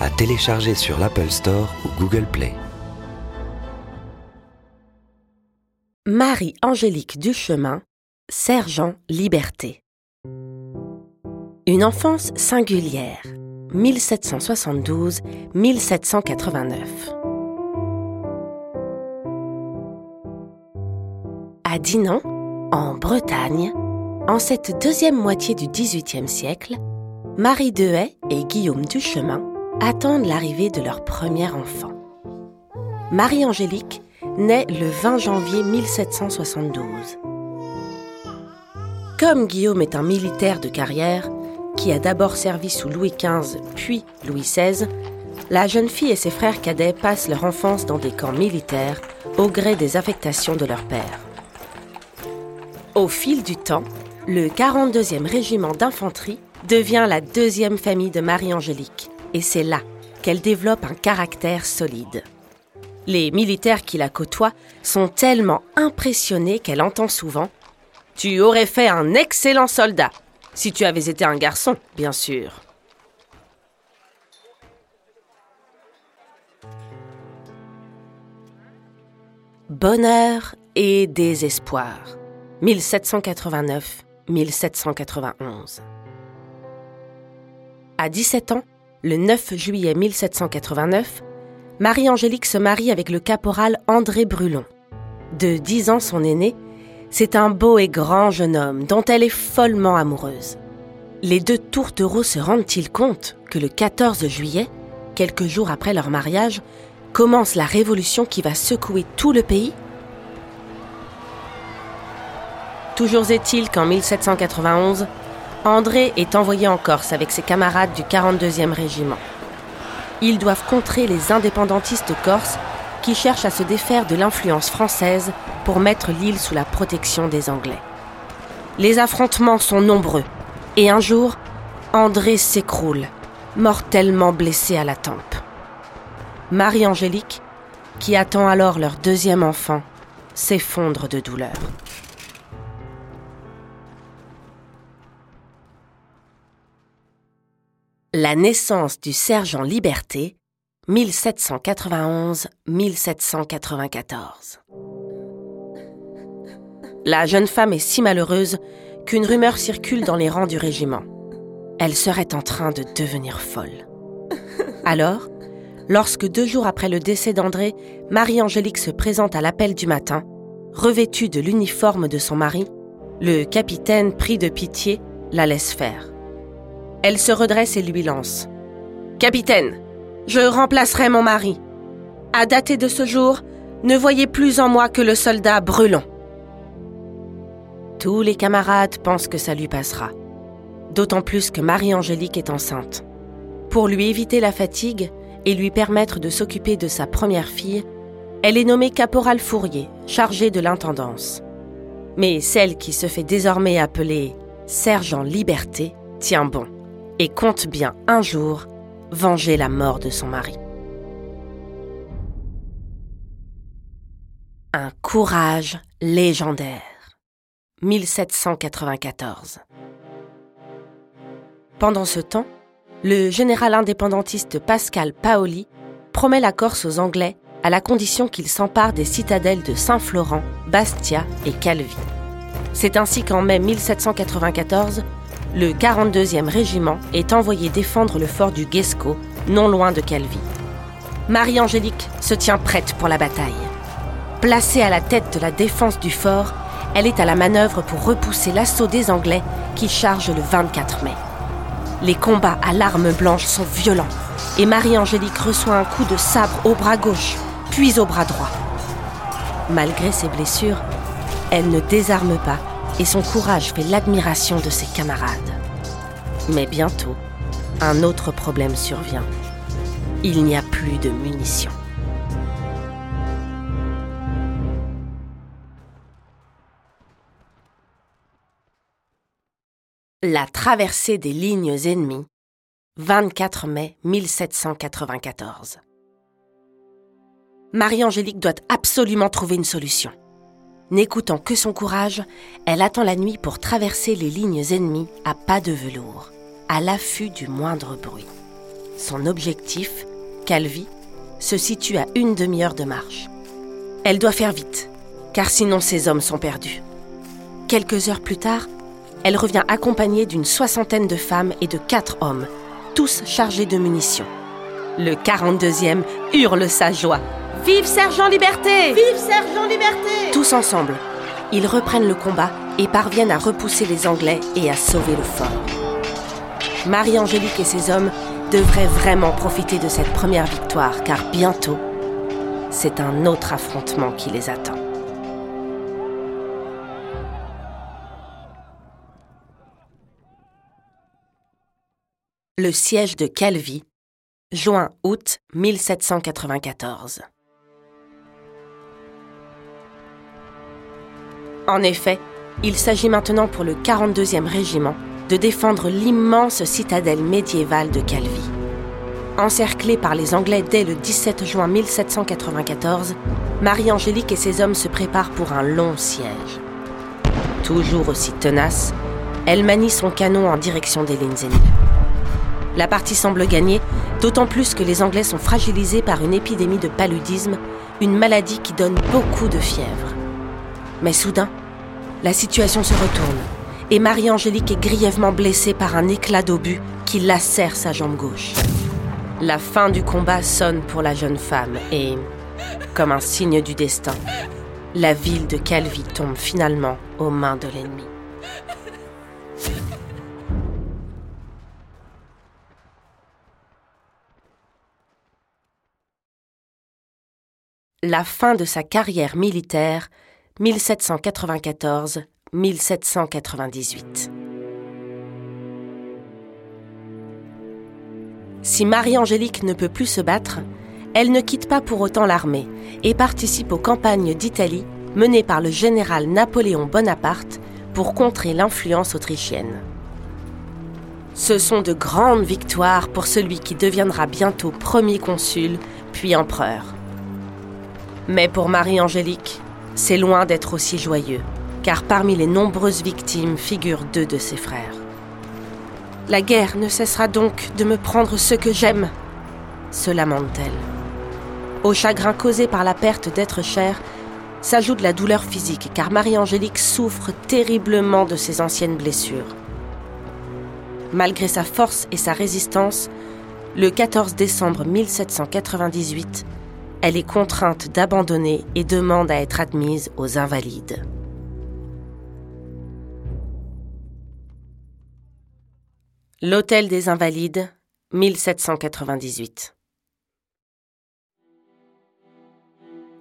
à télécharger sur l'Apple Store ou Google Play. Marie-Angélique Duchemin, Sergent Liberté. Une enfance singulière, 1772-1789. À Dinan, en Bretagne, en cette deuxième moitié du XVIIIe siècle, Marie Dehaye et Guillaume Duchemin attendent l'arrivée de leur premier enfant. Marie-Angélique naît le 20 janvier 1772. Comme Guillaume est un militaire de carrière, qui a d'abord servi sous Louis XV puis Louis XVI, la jeune fille et ses frères cadets passent leur enfance dans des camps militaires au gré des affectations de leur père. Au fil du temps, le 42e régiment d'infanterie devient la deuxième famille de Marie-Angélique. Et c'est là qu'elle développe un caractère solide. Les militaires qui la côtoient sont tellement impressionnés qu'elle entend souvent ⁇ Tu aurais fait un excellent soldat, si tu avais été un garçon, bien sûr. Bonheur et désespoir. 1789-1791. À 17 ans, le 9 juillet 1789, Marie-Angélique se marie avec le caporal André Brulon. De 10 ans son aîné, c'est un beau et grand jeune homme dont elle est follement amoureuse. Les deux tourtereaux se rendent-ils compte que le 14 juillet, quelques jours après leur mariage, commence la révolution qui va secouer tout le pays? Toujours est-il qu'en 1791, André est envoyé en Corse avec ses camarades du 42e régiment. Ils doivent contrer les indépendantistes corses qui cherchent à se défaire de l'influence française pour mettre l'île sous la protection des Anglais. Les affrontements sont nombreux et un jour, André s'écroule, mortellement blessé à la tempe. Marie-Angélique, qui attend alors leur deuxième enfant, s'effondre de douleur. La naissance du sergent Liberté, 1791-1794. La jeune femme est si malheureuse qu'une rumeur circule dans les rangs du régiment. Elle serait en train de devenir folle. Alors, lorsque deux jours après le décès d'André, Marie-Angélique se présente à l'appel du matin, revêtue de l'uniforme de son mari, le capitaine, pris de pitié, la laisse faire. Elle se redresse et lui lance. Capitaine, je remplacerai mon mari. À dater de ce jour, ne voyez plus en moi que le soldat brûlant. Tous les camarades pensent que ça lui passera. D'autant plus que Marie-Angélique est enceinte. Pour lui éviter la fatigue et lui permettre de s'occuper de sa première fille, elle est nommée caporal Fourier, chargée de l'intendance. Mais celle qui se fait désormais appeler sergent Liberté tient bon et compte bien un jour venger la mort de son mari. Un courage légendaire. 1794. Pendant ce temps, le général indépendantiste Pascal Paoli promet la Corse aux Anglais à la condition qu'ils s'emparent des citadelles de Saint-Florent, Bastia et Calvi. C'est ainsi qu'en mai 1794, le 42e régiment est envoyé défendre le fort du Guesco, non loin de Calvi. Marie-Angélique se tient prête pour la bataille. Placée à la tête de la défense du fort, elle est à la manœuvre pour repousser l'assaut des Anglais qui chargent le 24 mai. Les combats à l'arme blanche sont violents et Marie-Angélique reçoit un coup de sabre au bras gauche, puis au bras droit. Malgré ses blessures, elle ne désarme pas et son courage fait l'admiration de ses camarades. Mais bientôt, un autre problème survient. il n'y a plus de munitions. La traversée des lignes ennemies, 24 mai 1794. Marie-Angélique doit absolument trouver une solution. N'écoutant que son courage, elle attend la nuit pour traverser les lignes ennemies à pas de velours, à l'affût du moindre bruit. Son objectif, Calvi, se situe à une demi-heure de marche. Elle doit faire vite, car sinon ses hommes sont perdus. Quelques heures plus tard, elle revient accompagnée d'une soixantaine de femmes et de quatre hommes, tous chargés de munitions. Le 42e hurle sa joie. Vive Sergent Liberté Vive Sergent Liberté Tous ensemble, ils reprennent le combat et parviennent à repousser les Anglais et à sauver le fort. Marie-Angélique et ses hommes devraient vraiment profiter de cette première victoire car bientôt, c'est un autre affrontement qui les attend. Le siège de Calvi, juin-août 1794. En effet, il s'agit maintenant pour le 42e régiment de défendre l'immense citadelle médiévale de Calvi. Encerclée par les Anglais dès le 17 juin 1794, Marie-Angélique et ses hommes se préparent pour un long siège. Toujours aussi tenace, elle manie son canon en direction des lignes. La partie semble gagnée, d'autant plus que les Anglais sont fragilisés par une épidémie de paludisme, une maladie qui donne beaucoup de fièvre. Mais soudain, la situation se retourne et Marie-Angélique est grièvement blessée par un éclat d'obus qui lacère sa jambe gauche. La fin du combat sonne pour la jeune femme et, comme un signe du destin, la ville de Calvi tombe finalement aux mains de l'ennemi. La fin de sa carrière militaire 1794-1798. Si Marie-Angélique ne peut plus se battre, elle ne quitte pas pour autant l'armée et participe aux campagnes d'Italie menées par le général Napoléon Bonaparte pour contrer l'influence autrichienne. Ce sont de grandes victoires pour celui qui deviendra bientôt premier consul, puis empereur. Mais pour Marie-Angélique, c'est loin d'être aussi joyeux, car parmi les nombreuses victimes figurent deux de ses frères. La guerre ne cessera donc de me prendre ce que j'aime, se lamente-t-elle. Au chagrin causé par la perte d'être cher s'ajoute la douleur physique, car Marie-Angélique souffre terriblement de ses anciennes blessures. Malgré sa force et sa résistance, le 14 décembre 1798, elle est contrainte d'abandonner et demande à être admise aux Invalides. L'Hôtel des Invalides, 1798.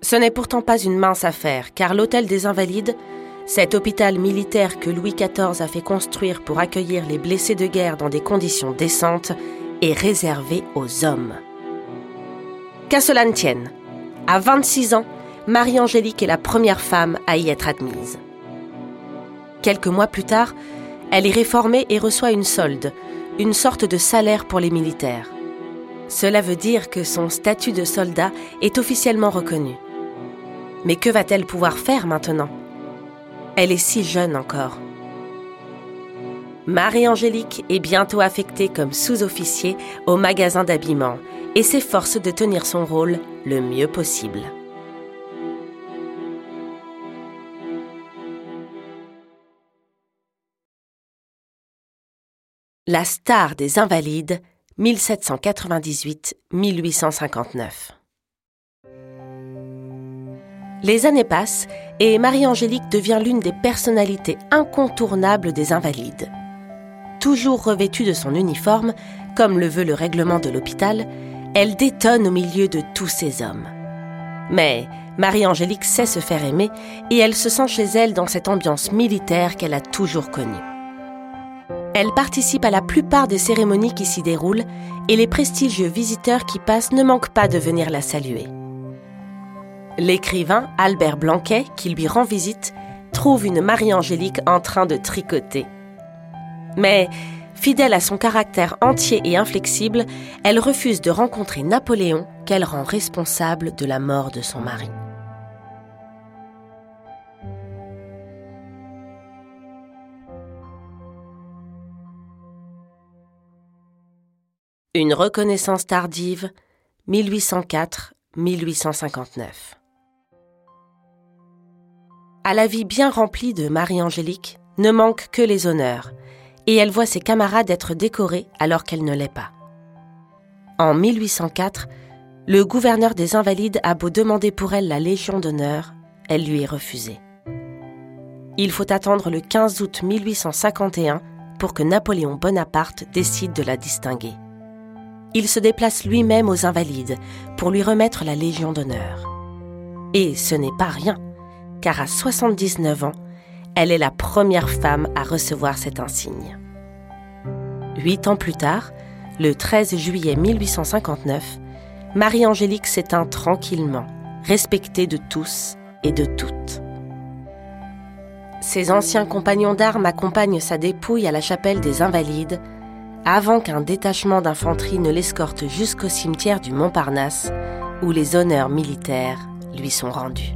Ce n'est pourtant pas une mince affaire, car l'Hôtel des Invalides, cet hôpital militaire que Louis XIV a fait construire pour accueillir les blessés de guerre dans des conditions décentes, est réservé aux hommes. Qu'à cela ne tienne, à 26 ans, Marie-Angélique est la première femme à y être admise. Quelques mois plus tard, elle est réformée et reçoit une solde, une sorte de salaire pour les militaires. Cela veut dire que son statut de soldat est officiellement reconnu. Mais que va-t-elle pouvoir faire maintenant? Elle est si jeune encore. Marie-Angélique est bientôt affectée comme sous-officier au magasin d'habillement et s'efforce de tenir son rôle le mieux possible. La star des Invalides, 1798-1859. Les années passent et Marie-Angélique devient l'une des personnalités incontournables des Invalides. Toujours revêtue de son uniforme, comme le veut le règlement de l'hôpital, elle détonne au milieu de tous ces hommes. Mais Marie-Angélique sait se faire aimer et elle se sent chez elle dans cette ambiance militaire qu'elle a toujours connue. Elle participe à la plupart des cérémonies qui s'y déroulent et les prestigieux visiteurs qui passent ne manquent pas de venir la saluer. L'écrivain Albert Blanquet, qui lui rend visite, trouve une Marie-Angélique en train de tricoter. Mais, fidèle à son caractère entier et inflexible, elle refuse de rencontrer Napoléon qu'elle rend responsable de la mort de son mari. Une reconnaissance tardive, 1804-1859. À la vie bien remplie de Marie-Angélique ne manquent que les honneurs, et elle voit ses camarades être décorés alors qu'elle ne l'est pas. En 1804, le gouverneur des Invalides a beau demander pour elle la Légion d'honneur, elle lui est refusée. Il faut attendre le 15 août 1851 pour que Napoléon Bonaparte décide de la distinguer il se déplace lui-même aux Invalides pour lui remettre la Légion d'honneur. Et ce n'est pas rien, car à 79 ans, elle est la première femme à recevoir cet insigne. Huit ans plus tard, le 13 juillet 1859, Marie-Angélique s'éteint tranquillement, respectée de tous et de toutes. Ses anciens compagnons d'armes accompagnent sa dépouille à la chapelle des Invalides avant qu'un détachement d'infanterie ne l'escorte jusqu'au cimetière du Montparnasse, où les honneurs militaires lui sont rendus.